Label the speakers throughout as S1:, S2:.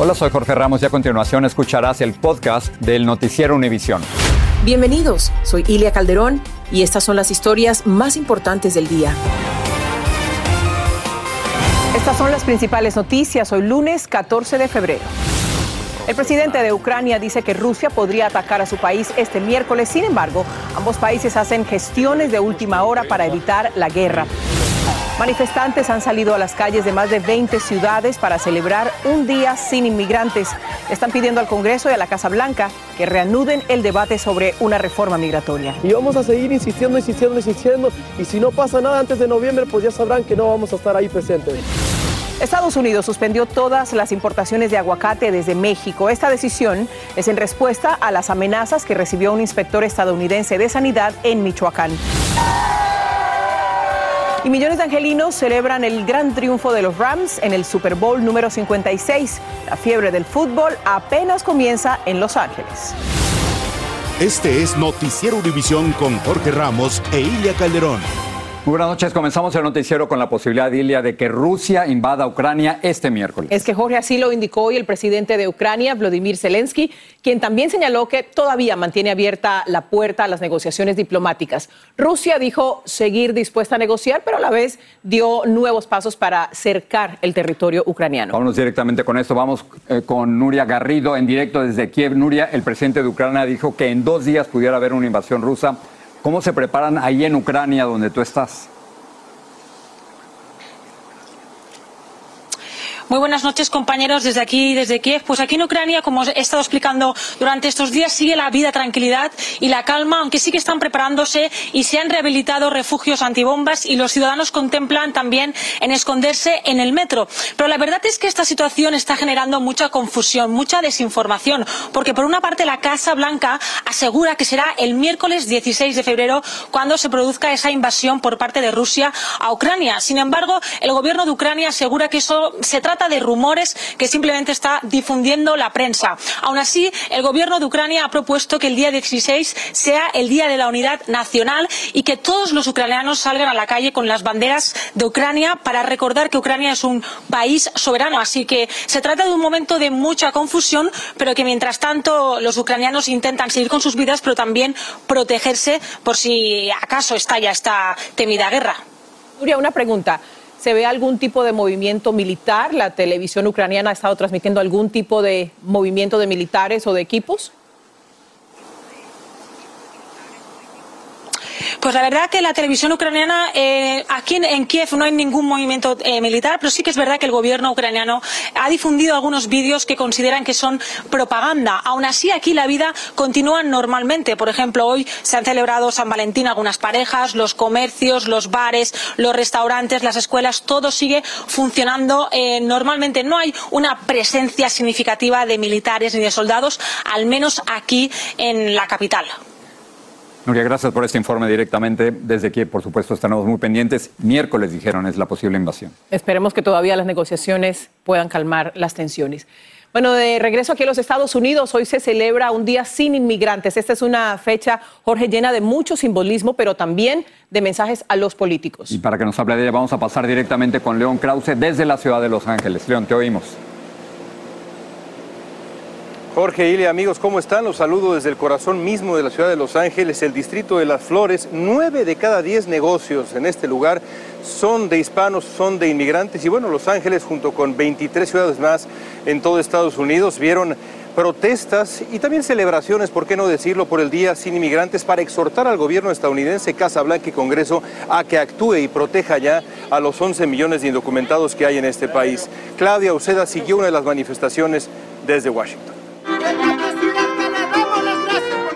S1: Hola, soy Jorge Ramos y a continuación escucharás el podcast del Noticiero Univisión.
S2: Bienvenidos, soy Ilia Calderón y estas son las historias más importantes del día. Estas son las principales noticias hoy lunes 14 de febrero. El presidente de Ucrania dice que Rusia podría atacar a su país este miércoles. Sin embargo, ambos países hacen gestiones de última hora para evitar la guerra. Manifestantes han salido a las calles de más de 20 ciudades para celebrar un día sin inmigrantes. Están pidiendo al Congreso y a la Casa Blanca que reanuden el debate sobre una reforma migratoria.
S3: Y vamos a seguir insistiendo, insistiendo, insistiendo. Y si no pasa nada antes de noviembre, pues ya sabrán que no vamos a estar ahí presentes.
S2: Estados Unidos suspendió todas las importaciones de aguacate desde México. Esta decisión es en respuesta a las amenazas que recibió un inspector estadounidense de sanidad en Michoacán. Y millones de angelinos celebran el gran triunfo de los Rams en el Super Bowl número 56. La fiebre del fútbol apenas comienza en Los Ángeles.
S4: Este es Noticiero Univisión con Jorge Ramos e Ilia Calderón.
S1: Muy buenas noches. Comenzamos el noticiero con la posibilidad, Ilia, de que Rusia invada Ucrania este miércoles.
S2: Es que Jorge así lo indicó hoy el presidente de Ucrania, Vladimir Zelensky, quien también señaló que todavía mantiene abierta la puerta a las negociaciones diplomáticas. Rusia dijo seguir dispuesta a negociar, pero a la vez dio nuevos pasos para cercar el territorio ucraniano.
S1: Vámonos directamente con esto. Vamos eh, con Nuria Garrido en directo desde Kiev. Nuria, el presidente de Ucrania dijo que en dos días pudiera haber una invasión rusa. ¿Cómo se preparan ahí en Ucrania donde tú estás?
S5: Muy buenas noches, compañeros, desde aquí, desde Kiev. Pues aquí en Ucrania, como he estado explicando durante estos días, sigue la vida, tranquilidad y la calma, aunque sí que están preparándose y se han rehabilitado refugios antibombas y los ciudadanos contemplan también en esconderse en el metro. Pero la verdad es que esta situación está generando mucha confusión, mucha desinformación, porque por una parte la Casa Blanca asegura que será el miércoles 16 de febrero cuando se produzca esa invasión por parte de Rusia a Ucrania. Sin embargo, el gobierno de Ucrania asegura que eso se trata de rumores que simplemente está difundiendo la prensa. Aún así, el gobierno de Ucrania ha propuesto que el día 16 sea el Día de la Unidad Nacional y que todos los ucranianos salgan a la calle con las banderas de Ucrania para recordar que Ucrania es un país soberano. Así que se trata de un momento de mucha confusión, pero que mientras tanto los ucranianos intentan seguir con sus vidas, pero también protegerse por si acaso estalla esta temida guerra.
S2: Una pregunta. ¿Se ve algún tipo de movimiento militar? ¿La televisión ucraniana ha estado transmitiendo algún tipo de movimiento de militares o de equipos?
S5: Pues la verdad que la televisión ucraniana, eh, aquí en, Kiev no hay ningún movimiento eh, militar, pero sí que es verdad que el gobierno ucraniano ha difundido algunos vídeos que consideran que son propaganda. Aún así, aquí la vida continúa normalmente. Por ejemplo, hoy se han celebrado San Valentín algunas parejas, los comercios, los bares, los restaurantes, las escuelas, todo sigue funcionando eh, normalmente. No hay una presencia significativa de militares ni de soldados, al menos aquí en la capital.
S1: Nuria, gracias por este informe directamente desde Kiev. Por supuesto, estamos muy pendientes. Miércoles, dijeron, es la posible invasión.
S2: Esperemos que todavía las negociaciones puedan calmar las tensiones. Bueno, de regreso aquí a los Estados Unidos, hoy se celebra un día sin inmigrantes. Esta es una fecha, Jorge, llena de mucho simbolismo, pero también de mensajes a los políticos.
S1: Y para que nos hable de ella, vamos a pasar directamente con León Krause desde la ciudad de Los Ángeles. León, te oímos.
S6: Jorge Ile, amigos, ¿cómo están? Los saludo desde el corazón mismo de la ciudad de Los Ángeles, el distrito de Las Flores. Nueve de cada diez negocios en este lugar son de hispanos, son de inmigrantes. Y bueno, Los Ángeles, junto con 23 ciudades más en todo Estados Unidos, vieron protestas y también celebraciones, por qué no decirlo, por el Día Sin Inmigrantes para exhortar al gobierno estadounidense, Casa Blanca y Congreso a que actúe y proteja ya a los 11 millones de indocumentados que hay en este país. Claudia Uceda siguió una de las manifestaciones desde Washington.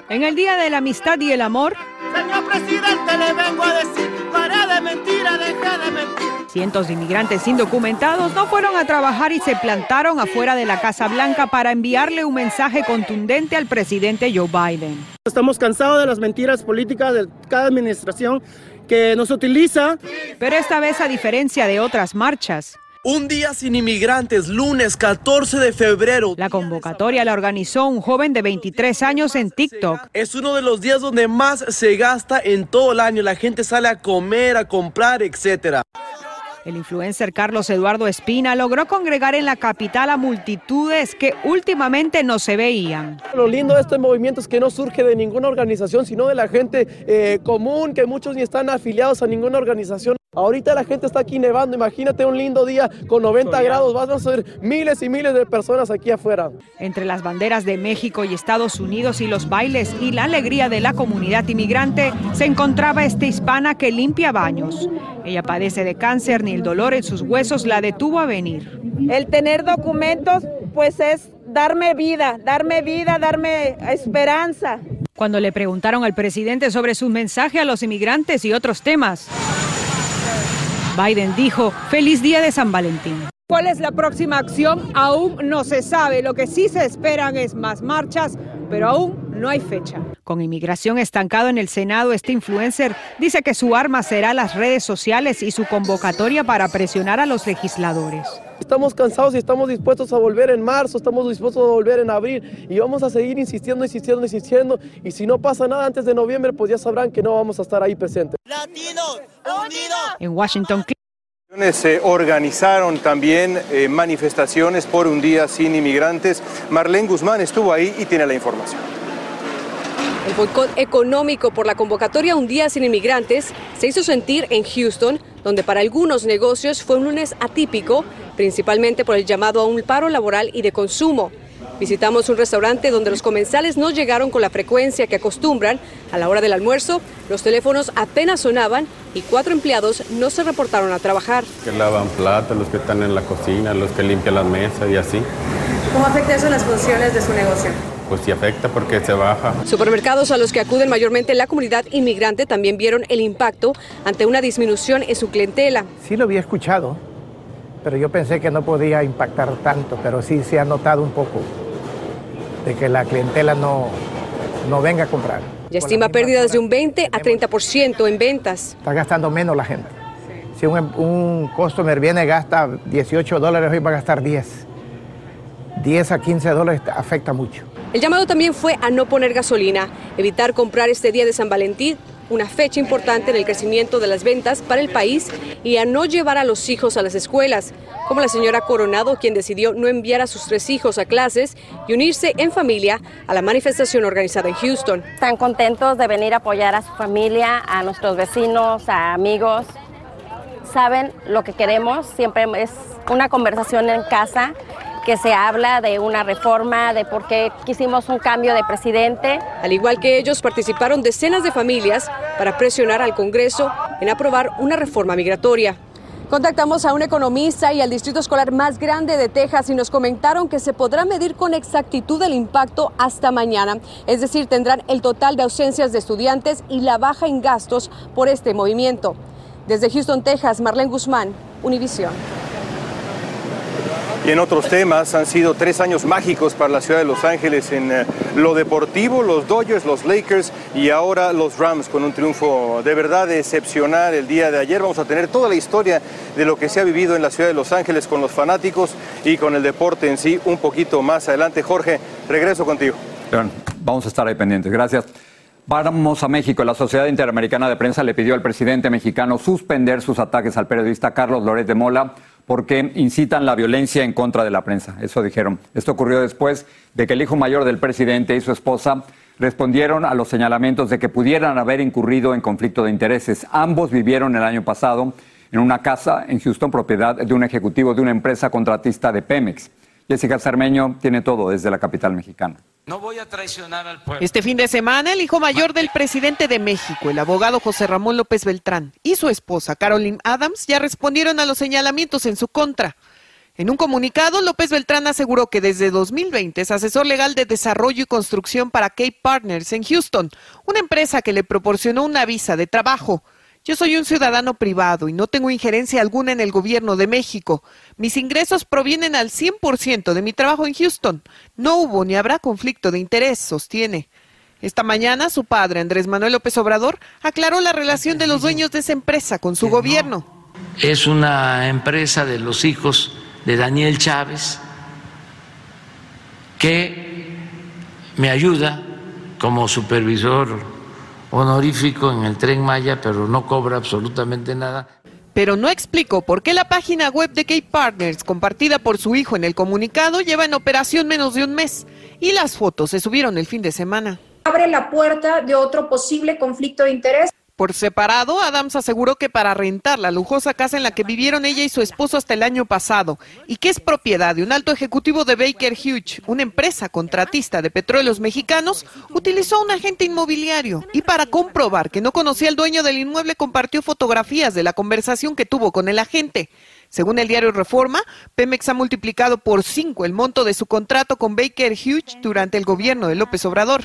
S7: En el Día de la Amistad y el Amor,
S8: Señor presidente, le vengo a decir, para de mentira, deja de mentir.
S7: Cientos de inmigrantes indocumentados no fueron a trabajar y se plantaron afuera de la Casa Blanca para enviarle un mensaje contundente al presidente Joe Biden.
S3: Estamos cansados de las mentiras políticas de cada administración que nos utiliza.
S7: Pero esta vez, a diferencia de otras marchas,
S3: un día sin inmigrantes, lunes 14 de febrero.
S7: La convocatoria la organizó un joven de 23 años en TikTok.
S3: Es uno de los días donde más se gasta en todo el año. La gente sale a comer, a comprar, etcétera.
S7: El influencer Carlos Eduardo Espina logró congregar en la capital a multitudes que últimamente no se veían.
S3: Lo lindo de este movimiento es que no surge de ninguna organización, sino de la gente eh, común, que muchos ni están afiliados a ninguna organización. Ahorita la gente está aquí nevando, imagínate un lindo día con 90 grados, vas a ver miles y miles de personas aquí afuera.
S7: Entre las banderas de México y Estados Unidos y los bailes y la alegría de la comunidad inmigrante, se encontraba esta hispana que limpia baños. Ella padece de cáncer, ni el dolor en sus huesos la detuvo a venir.
S9: El tener documentos, pues es darme vida, darme vida, darme esperanza.
S7: Cuando le preguntaron al presidente sobre su mensaje a los inmigrantes y otros temas, Biden dijo, feliz día de San Valentín.
S9: ¿Cuál es la próxima acción? Aún no se sabe. Lo que sí se esperan es más marchas, pero aún no hay fecha.
S7: Con inmigración estancado en el Senado, este influencer dice que su arma será las redes sociales y su convocatoria para presionar a los legisladores.
S3: Estamos cansados y estamos dispuestos a volver en marzo, estamos dispuestos a volver en abril y vamos a seguir insistiendo, insistiendo, insistiendo. Y si no pasa nada antes de noviembre, pues ya sabrán que no vamos a estar ahí presentes.
S7: Latinos, unidos. En Washington,
S6: se organizaron también eh, manifestaciones por un día sin inmigrantes. Marlene Guzmán estuvo ahí y tiene la información.
S8: El boicot económico por la convocatoria Un Día Sin Inmigrantes se hizo sentir en Houston, donde para algunos negocios fue un lunes atípico, principalmente por el llamado a un paro laboral y de consumo. Visitamos un restaurante donde los comensales no llegaron con la frecuencia que acostumbran. A la hora del almuerzo, los teléfonos apenas sonaban y cuatro empleados no se reportaron a trabajar.
S10: Que lavan platos, los que están en la cocina, los que limpian las mesas y así.
S8: ¿Cómo afecta eso en las funciones de su negocio?
S10: Pues sí afecta porque se baja.
S8: Supermercados a los que acuden mayormente la comunidad inmigrante también vieron el impacto ante una disminución en su clientela.
S11: Sí lo había escuchado, pero yo pensé que no podía impactar tanto, pero sí se ha notado un poco de que la clientela no, no venga a comprar.
S8: Ya estima pérdidas de un 20 a 30% en ventas.
S11: Está gastando menos la gente. Si un, un customer viene y gasta 18 dólares, hoy va a gastar 10. 10 a 15 dólares afecta mucho.
S8: El llamado también fue a no poner gasolina, evitar comprar este día de San Valentín, una fecha importante en el crecimiento de las ventas para el país, y a no llevar a los hijos a las escuelas, como la señora Coronado, quien decidió no enviar a sus tres hijos a clases y unirse en familia a la manifestación organizada en Houston.
S12: Están contentos de venir a apoyar a su familia, a nuestros vecinos, a amigos. Saben lo que queremos, siempre es una conversación en casa que se habla de una reforma, de por qué quisimos un cambio de presidente.
S8: Al igual que ellos, participaron decenas de familias para presionar al Congreso en aprobar una reforma migratoria. Contactamos a un economista y al distrito escolar más grande de Texas y nos comentaron que se podrá medir con exactitud el impacto hasta mañana. Es decir, tendrán el total de ausencias de estudiantes y la baja en gastos por este movimiento. Desde Houston, Texas, Marlene Guzmán, Univisión.
S6: Y en otros temas han sido tres años mágicos para la ciudad de Los Ángeles en eh, lo deportivo, los Dodgers, los Lakers y ahora los Rams con un triunfo de verdad excepcional el día de ayer. Vamos a tener toda la historia de lo que se ha vivido en la ciudad de Los Ángeles con los fanáticos y con el deporte en sí un poquito más adelante. Jorge, regreso contigo.
S1: Vamos a estar ahí pendientes. Gracias. Vamos a México. La Sociedad Interamericana de Prensa le pidió al presidente mexicano suspender sus ataques al periodista Carlos Loret de Mola porque incitan la violencia en contra de la prensa. Eso dijeron. Esto ocurrió después de que el hijo mayor del presidente y su esposa respondieron a los señalamientos de que pudieran haber incurrido en conflicto de intereses. Ambos vivieron el año pasado en una casa en Houston, propiedad de un ejecutivo de una empresa contratista de Pemex. Jessica Cermeño tiene todo desde la capital mexicana.
S13: No voy a traicionar al pueblo.
S14: Este fin de semana, el hijo mayor del presidente de México, el abogado José Ramón López Beltrán, y su esposa, Carolyn Adams, ya respondieron a los señalamientos en su contra. En un comunicado, López Beltrán aseguró que desde 2020 es asesor legal de desarrollo y construcción para Cape Partners en Houston, una empresa que le proporcionó una visa de trabajo Yo soy un ciudadano privado y no tengo injerencia alguna en el gobierno de México. Mis ingresos provienen al 100% de mi trabajo en Houston. No hubo ni habrá conflicto de interés, sostiene. Esta mañana su padre, Andrés Manuel López Obrador, aclaró la relación de los dueños de esa empresa con su gobierno.
S13: Es una empresa de los hijos de Daniel Chávez que me ayuda como supervisor honorífico en el tren Maya, pero no cobra absolutamente nada.
S14: Pero no explicó por qué la página web de Cape Partners, compartida por su hijo en el comunicado, lleva en operación menos de un mes y las fotos se subieron el fin de semana.
S15: Abre la puerta de otro posible conflicto de interés.
S14: Por separado, Adams aseguró que para rentar la lujosa casa en la que vivieron ella y su esposo hasta el año pasado, y que es propiedad de un alto ejecutivo de Baker Hughes, una empresa contratista de petróleos mexicanos, utilizó un agente inmobiliario y para comprobar que no conocía al dueño del inmueble compartió fotografías de la conversación que tuvo con el agente. Según el diario Reforma, Pemex ha multiplicado por cinco el monto de su contrato con Baker Hughes durante el gobierno de López Obrador.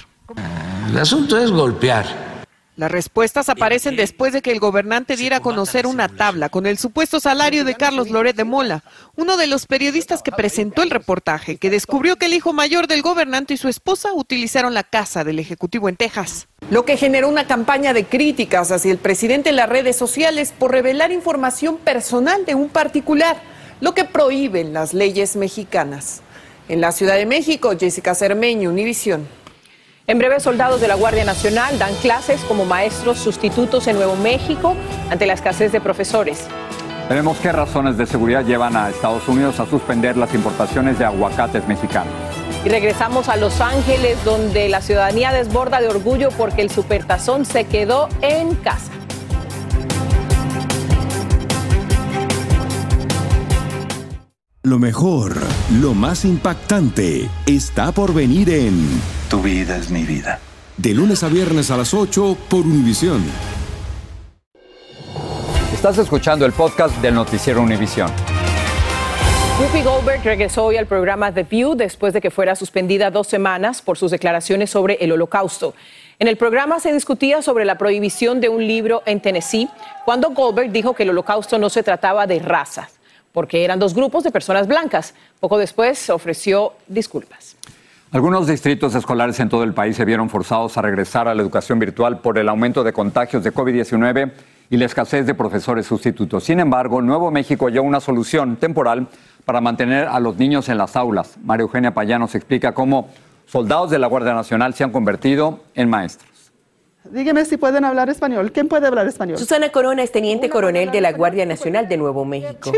S13: El asunto es golpear
S14: las respuestas aparecen después de que el gobernante diera a conocer una tabla con el supuesto salario de Carlos Loret de Mola, uno de los periodistas que presentó el reportaje, que descubrió que el hijo mayor del gobernante y su esposa utilizaron la casa del Ejecutivo en Texas. Lo que generó una campaña de críticas hacia el presidente en las redes sociales por revelar información personal de un particular, lo que prohíben las leyes mexicanas. En la Ciudad de México, Jessica Cermeño, Univisión.
S2: En breve, soldados de la Guardia Nacional dan clases como maestros sustitutos en Nuevo México ante la escasez de profesores.
S1: Veremos qué razones de seguridad llevan a Estados Unidos a suspender las importaciones de aguacates mexicanos.
S2: Y regresamos a Los Ángeles, donde la ciudadanía desborda de orgullo porque el supertazón se quedó en casa.
S4: Lo mejor, lo más impactante, está por venir en
S16: Tu vida es mi vida.
S4: De lunes a viernes a las 8 por Univisión.
S1: Estás escuchando el podcast del noticiero Univisión.
S2: Whoopi Goldberg regresó hoy al programa The View después de que fuera suspendida dos semanas por sus declaraciones sobre el holocausto. En el programa se discutía sobre la prohibición de un libro en Tennessee, cuando Goldberg dijo que el holocausto no se trataba de razas porque eran dos grupos de personas blancas. Poco después ofreció disculpas.
S1: Algunos distritos escolares en todo el país se vieron forzados a regresar a la educación virtual por el aumento de contagios de COVID-19 y la escasez de profesores sustitutos. Sin embargo, Nuevo México halló una solución temporal para mantener a los niños en las aulas. María Eugenia Payano nos explica cómo soldados de la Guardia Nacional se han convertido en maestros.
S17: Dígame si pueden hablar español. ¿Quién puede hablar español?
S18: Susana Corona es teniente coronel de la Guardia Nacional de Nuevo México.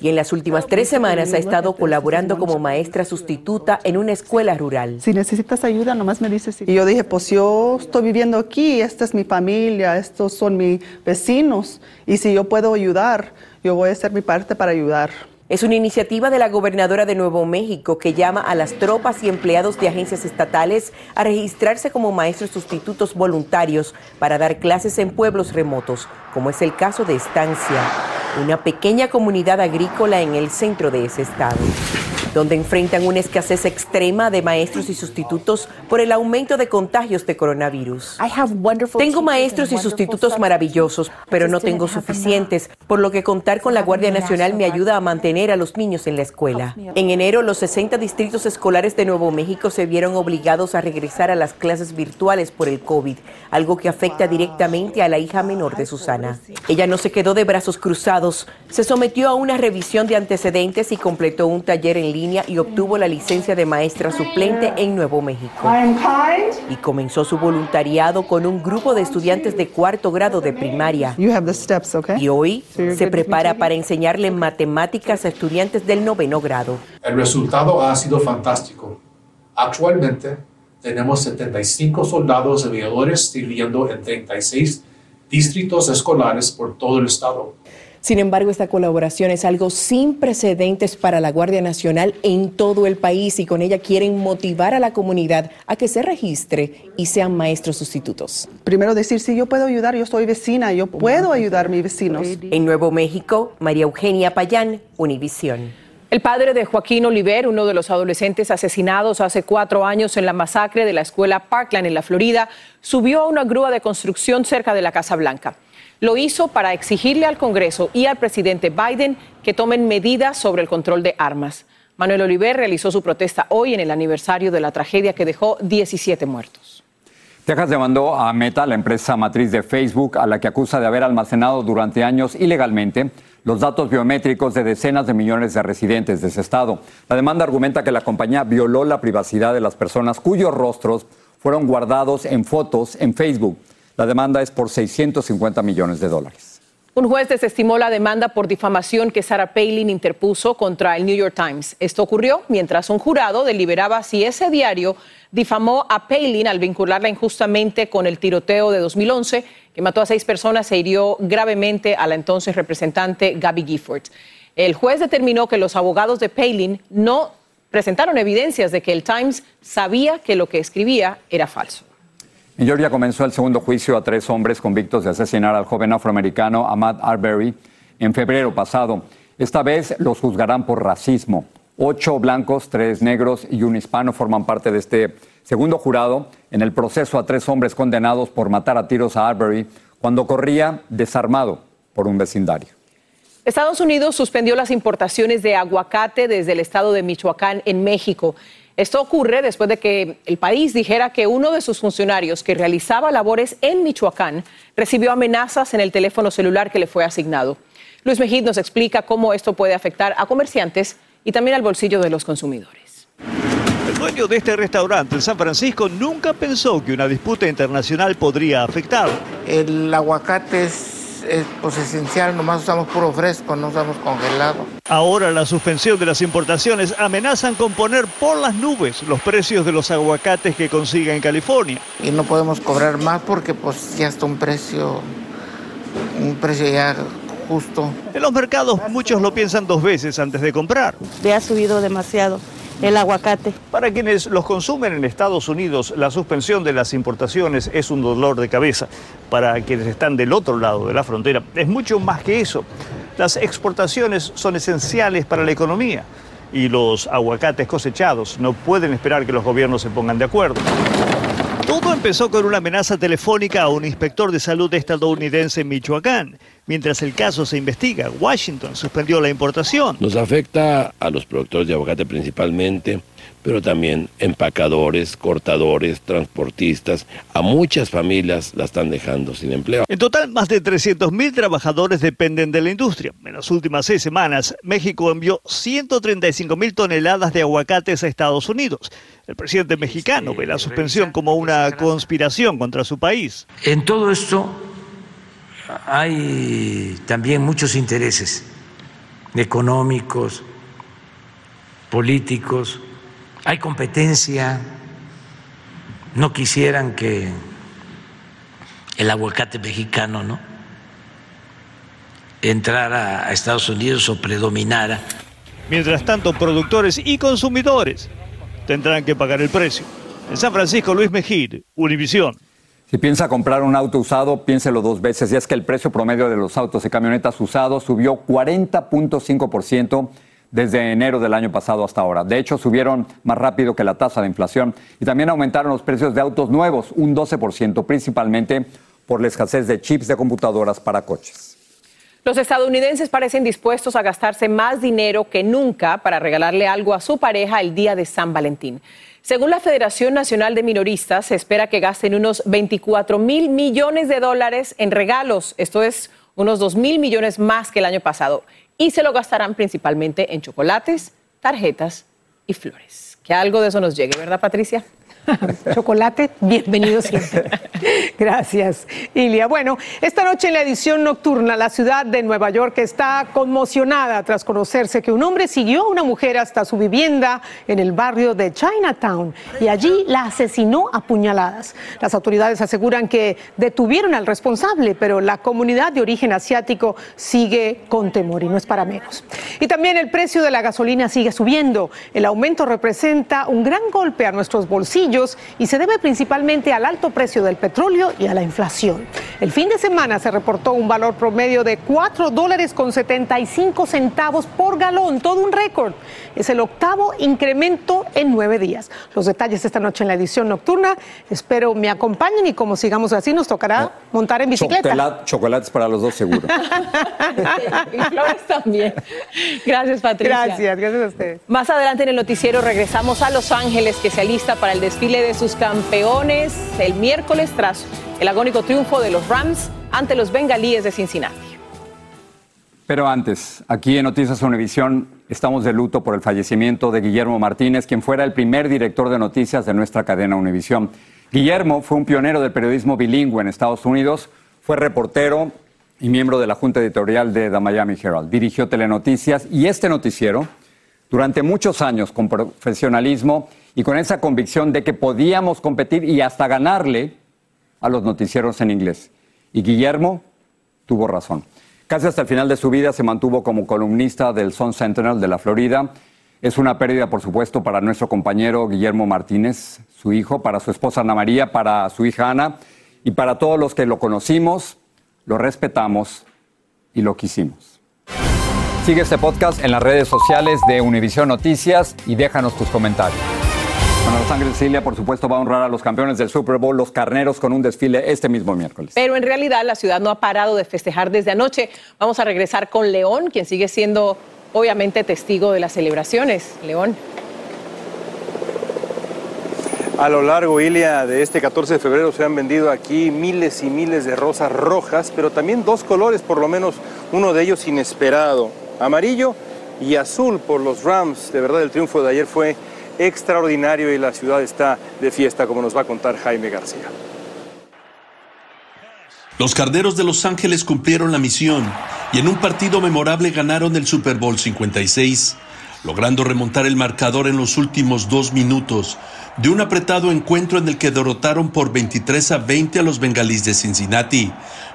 S18: Y en las últimas tres semanas ha estado colaborando como maestra sustituta en una escuela rural.
S17: Si necesitas ayuda, nomás me dices. Y yo dije, pues yo estoy viviendo aquí, esta es mi familia, estos son mis vecinos. Y si yo puedo ayudar, yo voy a hacer mi parte para ayudar.
S18: Es una iniciativa de la gobernadora de Nuevo México que llama a las tropas y empleados de agencias estatales a registrarse como maestros sustitutos voluntarios para dar clases en pueblos remotos, como es el caso de Estancia, una pequeña comunidad agrícola en el centro de ese estado donde enfrentan una escasez extrema de maestros y sustitutos por el aumento de contagios de coronavirus. Tengo maestros y sustitutos maravillosos, pero no tengo suficientes, por lo que contar con la Guardia Nacional me ayuda a mantener a los niños en la escuela. En enero, los 60 distritos escolares de Nuevo México se vieron obligados a regresar a las clases virtuales por el COVID, algo que afecta directamente a la hija menor de Susana. Ella no se quedó de brazos cruzados, se sometió a una revisión de antecedentes y completó un taller en línea y obtuvo la licencia de maestra suplente en Nuevo México. Y comenzó su voluntariado con un grupo de estudiantes de cuarto grado de primaria. Y hoy se prepara para enseñarle matemáticas a estudiantes del noveno grado.
S19: El resultado ha sido fantástico. Actualmente tenemos 75 soldados aviadores sirviendo en 36 distritos escolares por todo el estado.
S18: Sin embargo, esta colaboración es algo sin precedentes para la Guardia Nacional en todo el país y con ella quieren motivar a la comunidad a que se registre y sean maestros sustitutos.
S17: Primero decir, si yo puedo ayudar, yo soy vecina, yo puedo ayudar a mis vecinos.
S18: En Nuevo México, María Eugenia Payán, Univisión.
S2: El padre de Joaquín Oliver, uno de los adolescentes asesinados hace cuatro años en la masacre de la escuela Parkland en la Florida, subió a una grúa de construcción cerca de la Casa Blanca. Lo hizo para exigirle al Congreso y al presidente Biden que tomen medidas sobre el control de armas. Manuel Oliver realizó su protesta hoy en el aniversario de la tragedia que dejó 17 muertos.
S1: Texas demandó a Meta, la empresa matriz de Facebook, a la que acusa de haber almacenado durante años ilegalmente los datos biométricos de decenas de millones de residentes de ese estado. La demanda argumenta que la compañía violó la privacidad de las personas cuyos rostros fueron guardados en fotos en Facebook. La demanda es por 650 millones de dólares.
S2: Un juez desestimó la demanda por difamación que Sarah Palin interpuso contra el New York Times. Esto ocurrió mientras un jurado deliberaba si ese diario difamó a Palin al vincularla injustamente con el tiroteo de 2011 que mató a seis personas e hirió gravemente a la entonces representante Gabby Gifford. El juez determinó que los abogados de Palin no presentaron evidencias de que el Times sabía que lo que escribía era falso.
S1: En Georgia comenzó el segundo juicio a tres hombres convictos de asesinar al joven afroamericano Ahmad Arbery en febrero pasado. Esta vez los juzgarán por racismo. Ocho blancos, tres negros y un hispano forman parte de este segundo jurado en el proceso a tres hombres condenados por matar a tiros a Arbery cuando corría desarmado por un vecindario.
S2: Estados Unidos suspendió las importaciones de aguacate desde el estado de Michoacán en México. Esto ocurre después de que el país dijera que uno de sus funcionarios que realizaba labores en Michoacán recibió amenazas en el teléfono celular que le fue asignado. Luis Mejid nos explica cómo esto puede afectar a comerciantes y también al bolsillo de los consumidores.
S20: El dueño de este restaurante en San Francisco nunca pensó que una disputa internacional podría afectar.
S21: El aguacate es es pues, esencial, nomás usamos puro fresco, no usamos congelado.
S20: Ahora la suspensión de las importaciones amenazan con poner por las nubes los precios de los aguacates que consiga en California.
S21: Y no podemos cobrar más porque pues ya está un precio, un precio ya justo.
S20: En los mercados muchos lo piensan dos veces antes de comprar.
S22: Le ha subido demasiado el aguacate.
S20: Para quienes los consumen en Estados Unidos, la suspensión de las importaciones es un dolor de cabeza. Para quienes están del otro lado de la frontera, es mucho más que eso. Las exportaciones son esenciales para la economía y los aguacates cosechados no pueden esperar que los gobiernos se pongan de acuerdo. Empezó con una amenaza telefónica a un inspector de salud estadounidense en Michoacán. Mientras el caso se investiga, Washington suspendió la importación.
S23: Nos afecta a los productores de aguacate principalmente, pero también empacadores, cortadores, transportistas. A muchas familias la están dejando sin empleo.
S20: En total, más de 300.000 trabajadores dependen de la industria. En las últimas seis semanas, México envió 135.000 toneladas de aguacates a Estados Unidos. El presidente mexicano ve la suspensión como una conspiración contra su país.
S13: En todo esto hay también muchos intereses económicos, políticos, hay competencia, no quisieran que el aguacate mexicano no entrara a Estados Unidos o predominara.
S20: Mientras tanto, productores y consumidores tendrán que pagar el precio. En San Francisco, Luis Mejid, Univisión.
S1: Si piensa comprar un auto usado, piénselo dos veces. Y es que el precio promedio de los autos y camionetas usados subió 40.5% desde enero del año pasado hasta ahora. De hecho, subieron más rápido que la tasa de inflación y también aumentaron los precios de autos nuevos, un 12%, principalmente por la escasez de chips de computadoras para coches.
S2: Los estadounidenses parecen dispuestos a gastarse más dinero que nunca para regalarle algo a su pareja el día de San Valentín. Según la Federación Nacional de Minoristas, se espera que gasten unos 24 mil millones de dólares en regalos. Esto es unos 2 mil millones más que el año pasado y se lo gastarán principalmente en chocolates, tarjetas y flores. Que algo de eso nos llegue, ¿verdad, Patricia?
S24: Chocolate, bienvenido siempre. Gracias, Ilia. Bueno, esta noche en la edición nocturna, la ciudad de Nueva York está conmocionada tras conocerse que un hombre siguió a una mujer hasta su vivienda en el barrio de Chinatown y allí la asesinó a puñaladas. Las autoridades aseguran que detuvieron al responsable, pero la comunidad de origen asiático sigue con temor y no es para menos. Y también el precio de la gasolina sigue subiendo. El aumento representa un gran golpe a nuestros bolsillos y se debe principalmente al alto precio del petróleo y a la inflación. El fin de semana se reportó un valor promedio de 4 dólares con 75 centavos por galón, todo un récord. Es el octavo incremento en nueve días. Los detalles esta noche en la edición nocturna. Espero me acompañen y como sigamos así nos tocará montar en bicicleta.
S1: chocolates para los dos seguro.
S2: y flores también. Gracias, Patricia.
S24: Gracias, gracias a ustedes.
S2: Más adelante en el noticiero regresamos a Los Ángeles, que se alista para el desfile de sus campeones el miércoles tras el agónico triunfo de los Rams ante los bengalíes de Cincinnati.
S1: Pero antes, aquí en Noticias Univisión estamos de luto por el fallecimiento de Guillermo Martínez, quien fuera el primer director de noticias de nuestra cadena Univisión. Guillermo fue un pionero del periodismo bilingüe en Estados Unidos, fue reportero y miembro de la junta editorial de The Miami Herald. Dirigió Telenoticias y este noticiero durante muchos años con profesionalismo y con esa convicción de que podíamos competir y hasta ganarle a los noticieros en inglés. Y Guillermo tuvo razón. Casi hasta el final de su vida se mantuvo como columnista del Sun Sentinel de la Florida. Es una pérdida, por supuesto, para nuestro compañero Guillermo Martínez, su hijo, para su esposa Ana María, para su hija Ana y para todos los que lo conocimos, lo respetamos y lo quisimos. Sigue este podcast en las redes sociales de Univision Noticias y déjanos tus comentarios. Bueno, Los Ángeles Cilia, por supuesto, va a honrar a los campeones del Super Bowl, los carneros, con un desfile este mismo miércoles.
S2: Pero en realidad la ciudad no ha parado de festejar desde anoche. Vamos a regresar con León, quien sigue siendo obviamente testigo de las celebraciones. León.
S6: A lo largo, Ilia, de este 14 de febrero se han vendido aquí miles y miles de rosas rojas, pero también dos colores, por lo menos uno de ellos inesperado, amarillo y azul por los Rams. De verdad, el triunfo de ayer fue extraordinario y la ciudad está de fiesta, como nos va a contar Jaime García.
S25: Los Carneros de Los Ángeles cumplieron la misión y en un partido memorable ganaron el Super Bowl 56, logrando remontar el marcador en los últimos dos minutos de un apretado encuentro en el que derrotaron por 23 a 20 a los bengalíes de Cincinnati,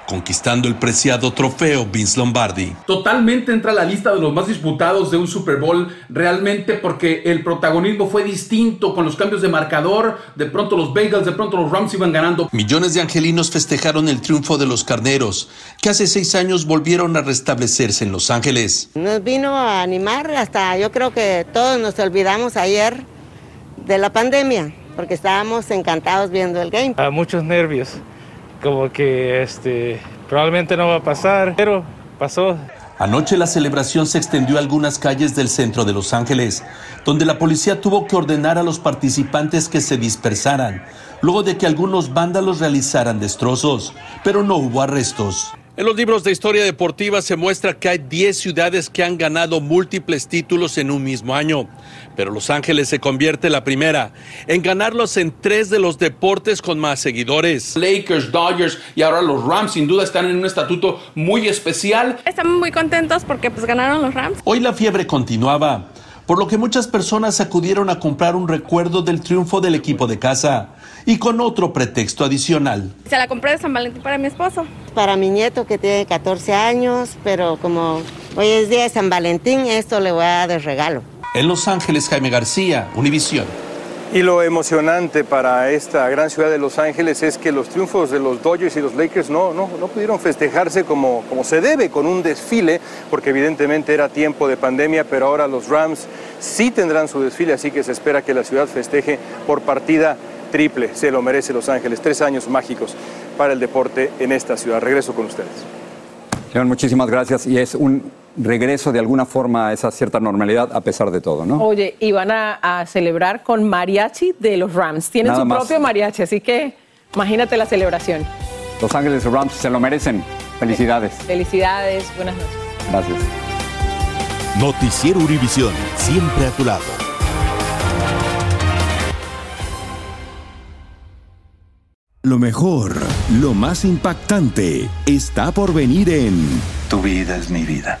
S25: conquistando el preciado trofeo Vince Lombardi.
S26: Totalmente entra a la lista de los más disputados de un Super Bowl, realmente porque el protagonismo fue distinto con los cambios de marcador, de pronto los Bengals, de pronto los Rams iban ganando.
S25: Millones de angelinos festejaron el triunfo de los carneros, que hace seis años volvieron a restablecerse en Los Ángeles.
S27: Nos vino a animar hasta, yo creo que todos nos olvidamos ayer de la pandemia, porque estábamos encantados viendo el game.
S28: A muchos nervios como que este, probablemente no va a pasar, pero pasó.
S25: Anoche la celebración se extendió a algunas calles del centro de Los Ángeles, donde la policía tuvo que ordenar a los participantes que se dispersaran, luego de que algunos vándalos realizaran destrozos, pero no hubo arrestos. En los libros de historia deportiva se muestra que hay 10 ciudades que han ganado múltiples títulos en un mismo año, pero Los Ángeles se convierte la primera en ganarlos en tres de los deportes con más seguidores.
S26: Lakers, Dodgers y ahora los Rams sin duda están en un estatuto muy especial.
S29: Estamos muy contentos porque pues ganaron los Rams.
S25: Hoy la fiebre continuaba, por lo que muchas personas acudieron a comprar un recuerdo del triunfo del equipo de casa y con otro pretexto adicional.
S29: Se la compré de San Valentín para mi esposo.
S27: Para mi nieto que tiene 14 años, pero como hoy es día de San Valentín, esto le voy a dar de regalo.
S25: En Los Ángeles, Jaime García, Univisión.
S6: Y lo emocionante para esta gran ciudad de Los Ángeles es que los triunfos de los Dodgers y los Lakers no, no, no pudieron festejarse como, como se debe, con un desfile, porque evidentemente era tiempo de pandemia, pero ahora los Rams sí tendrán su desfile, así que se espera que la ciudad festeje por partida triple. Se lo merece Los Ángeles. Tres años mágicos para el deporte en esta ciudad. Regreso con ustedes.
S1: León, muchísimas gracias. Y es un regreso de alguna forma a esa cierta normalidad a pesar de todo, ¿no?
S2: Oye, y van a, celebrar con mariachi de los Rams. Tienen su propio mariachi, así que imagínate la celebración.
S1: Los Ángeles Rams se lo merecen. Felicidades.
S2: Felicidades, buenas noches.
S1: Gracias.
S4: Noticiero Univisión, siempre a tu lado. Lo mejor, lo más impactante, está por venir en
S30: Tu vida es mi vida.